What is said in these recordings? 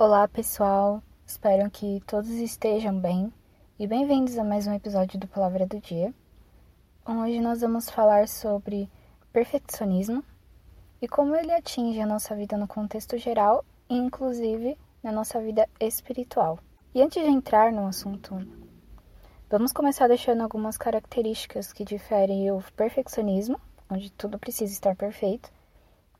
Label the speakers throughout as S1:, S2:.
S1: Olá, pessoal. Espero que todos estejam bem e bem-vindos a mais um episódio do Palavra do Dia. Hoje nós vamos falar sobre perfeccionismo e como ele atinge a nossa vida no contexto geral inclusive na nossa vida espiritual. E antes de entrar no assunto, vamos começar deixando algumas características que diferem o perfeccionismo, onde tudo precisa estar perfeito,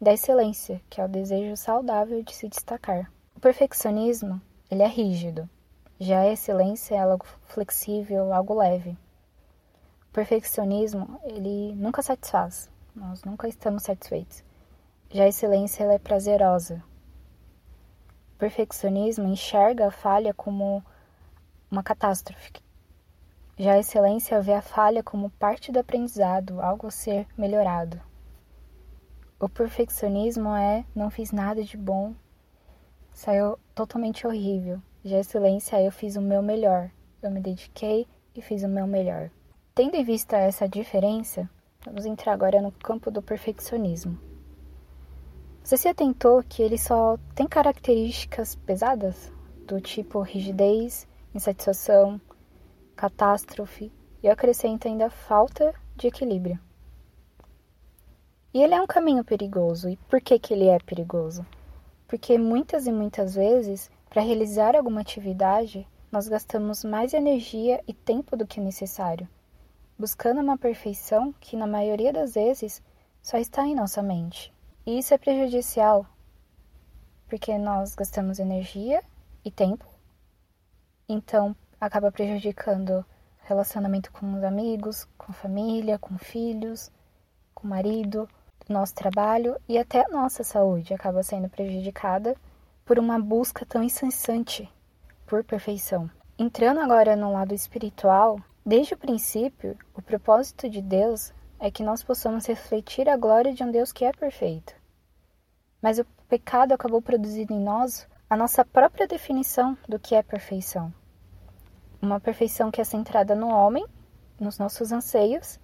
S1: da excelência, que é o desejo saudável de se destacar. O perfeccionismo, ele é rígido. Já a excelência é algo flexível, algo leve. O perfeccionismo, ele nunca satisfaz. Nós nunca estamos satisfeitos. Já a excelência, ela é prazerosa. O perfeccionismo enxerga a falha como uma catástrofe. Já a excelência vê a falha como parte do aprendizado, algo a ser melhorado. O perfeccionismo é não fiz nada de bom, saiu totalmente horrível. Já a excelência eu fiz o meu melhor. Eu me dediquei e fiz o meu melhor. Tendo em vista essa diferença, vamos entrar agora no campo do perfeccionismo. Você se atentou que ele só tem características pesadas, do tipo rigidez, insatisfação, catástrofe, e eu acrescento ainda falta de equilíbrio. E ele é um caminho perigoso. E por que, que ele é perigoso? Porque muitas e muitas vezes, para realizar alguma atividade, nós gastamos mais energia e tempo do que necessário, buscando uma perfeição que, na maioria das vezes, só está em nossa mente. E isso é prejudicial, porque nós gastamos energia e tempo, então acaba prejudicando relacionamento com os amigos, com família, com filhos, com o marido, nosso trabalho e até a nossa saúde acaba sendo prejudicada por uma busca tão incessante por perfeição. Entrando agora no lado espiritual, desde o princípio, o propósito de Deus é que nós possamos refletir a glória de um Deus que é perfeito. Mas o pecado acabou produzindo em nós a nossa própria definição do que é perfeição. Uma perfeição que é centrada no homem, nos nossos anseios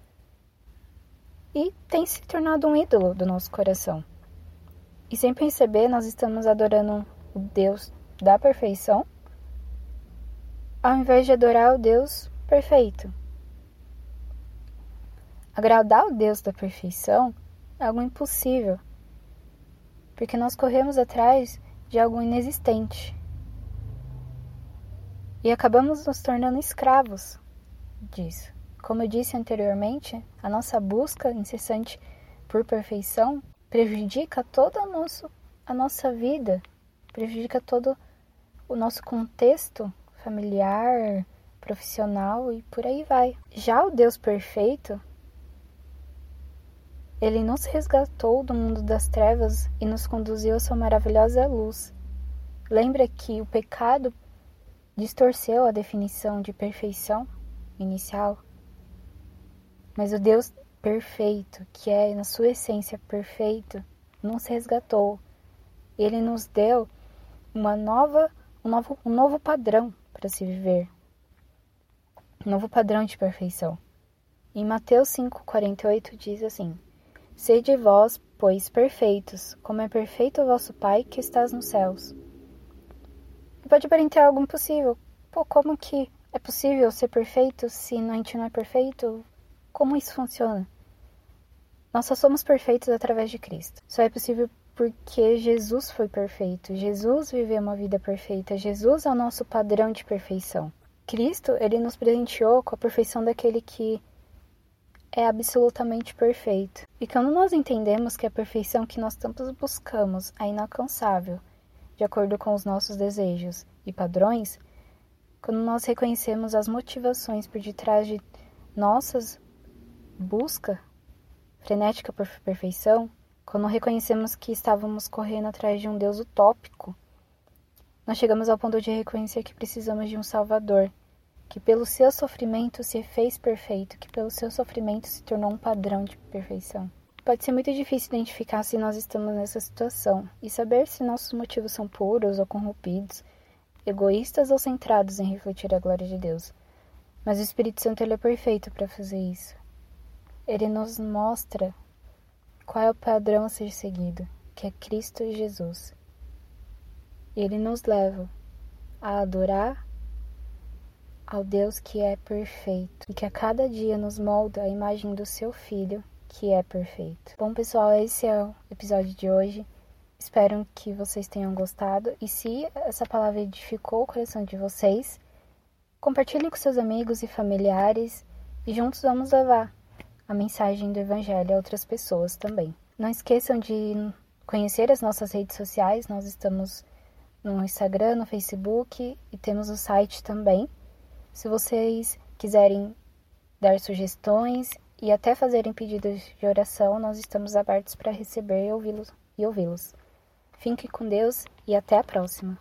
S1: e tem se tornado um ídolo do nosso coração. E sem perceber, nós estamos adorando o Deus da perfeição, ao invés de adorar o Deus perfeito. Agradar o Deus da perfeição é algo impossível, porque nós corremos atrás de algo inexistente e acabamos nos tornando escravos disso. Como eu disse anteriormente, a nossa busca incessante por perfeição prejudica toda a, nosso, a nossa vida, prejudica todo o nosso contexto familiar, profissional e por aí vai. Já o Deus perfeito, ele nos resgatou do mundo das trevas e nos conduziu à sua maravilhosa luz. Lembra que o pecado distorceu a definição de perfeição inicial? Mas o Deus perfeito, que é na sua essência perfeito, nos resgatou. Ele nos deu uma nova, um novo, um novo padrão para se viver. Um novo padrão de perfeição. Em Mateus 5,48 diz assim: Sede vós, pois, perfeitos, como é perfeito o vosso Pai que estás nos céus. Pode parecer algo impossível. Pô, como que é possível ser perfeito se a gente não é perfeito? Como isso funciona? Nós só somos perfeitos através de Cristo. Só é possível porque Jesus foi perfeito. Jesus viveu uma vida perfeita. Jesus é o nosso padrão de perfeição. Cristo, ele nos presenteou com a perfeição daquele que é absolutamente perfeito. E quando nós entendemos que a perfeição que nós tanto buscamos é inalcançável, de acordo com os nossos desejos e padrões, quando nós reconhecemos as motivações por detrás de nossas busca frenética por perfeição, quando reconhecemos que estávamos correndo atrás de um Deus utópico, nós chegamos ao ponto de reconhecer que precisamos de um Salvador, que pelo seu sofrimento se fez perfeito, que pelo seu sofrimento se tornou um padrão de perfeição. Pode ser muito difícil identificar se nós estamos nessa situação e saber se nossos motivos são puros ou corrompidos, egoístas ou centrados em refletir a glória de Deus. Mas o Espírito Santo é perfeito para fazer isso ele nos mostra qual é o padrão a ser seguido, que é Cristo Jesus. ele nos leva a adorar ao Deus que é perfeito e que a cada dia nos molda a imagem do seu filho que é perfeito. Bom, pessoal, esse é o episódio de hoje. Espero que vocês tenham gostado e se essa palavra edificou o coração de vocês, compartilhem com seus amigos e familiares e juntos vamos levar a mensagem do evangelho a outras pessoas também. Não esqueçam de conhecer as nossas redes sociais, nós estamos no Instagram, no Facebook e temos o site também. Se vocês quiserem dar sugestões e até fazerem pedidos de oração, nós estamos abertos para receber e ouvi-los e ouvi-los. Fique com Deus e até a próxima.